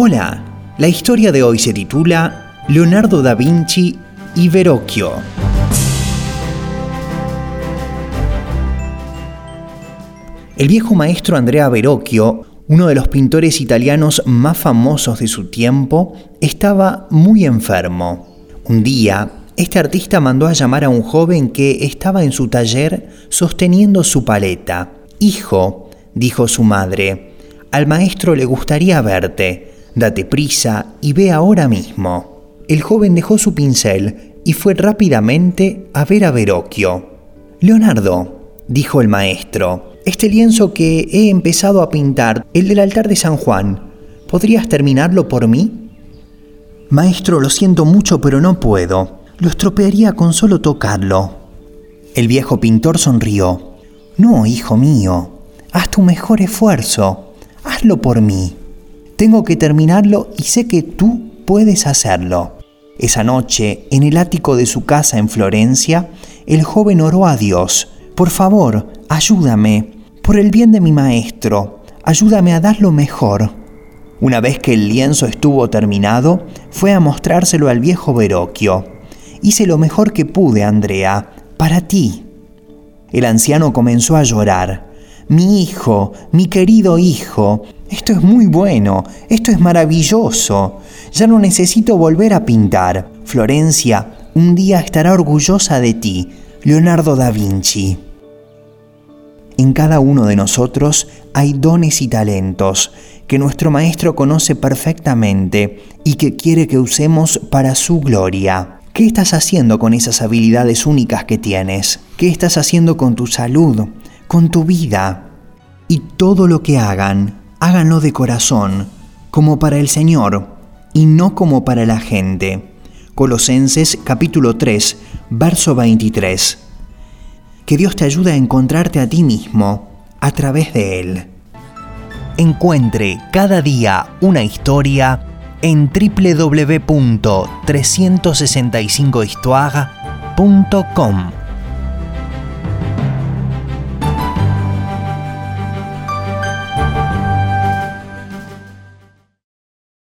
Hola, la historia de hoy se titula Leonardo da Vinci y Verocchio. El viejo maestro Andrea Verocchio, uno de los pintores italianos más famosos de su tiempo, estaba muy enfermo. Un día, este artista mandó a llamar a un joven que estaba en su taller sosteniendo su paleta. Hijo, dijo su madre, al maestro le gustaría verte. Date prisa y ve ahora mismo. El joven dejó su pincel y fue rápidamente a ver a Verocchio. Leonardo, dijo el maestro, este lienzo que he empezado a pintar, el del altar de San Juan, ¿podrías terminarlo por mí? Maestro, lo siento mucho, pero no puedo. Lo estropearía con solo tocarlo. El viejo pintor sonrió. No, hijo mío, haz tu mejor esfuerzo. Hazlo por mí. Tengo que terminarlo y sé que tú puedes hacerlo. Esa noche, en el ático de su casa en Florencia, el joven oró a Dios, por favor, ayúdame, por el bien de mi maestro, ayúdame a dar lo mejor. Una vez que el lienzo estuvo terminado, fue a mostrárselo al viejo Verocchio. Hice lo mejor que pude, Andrea, para ti. El anciano comenzó a llorar. Mi hijo, mi querido hijo, esto es muy bueno, esto es maravilloso. Ya no necesito volver a pintar. Florencia un día estará orgullosa de ti, Leonardo da Vinci. En cada uno de nosotros hay dones y talentos que nuestro Maestro conoce perfectamente y que quiere que usemos para su gloria. ¿Qué estás haciendo con esas habilidades únicas que tienes? ¿Qué estás haciendo con tu salud? con tu vida. Y todo lo que hagan, háganlo de corazón, como para el Señor, y no como para la gente. Colosenses capítulo 3, verso 23. Que Dios te ayude a encontrarte a ti mismo a través de Él. Encuentre cada día una historia en www.365histoire.com.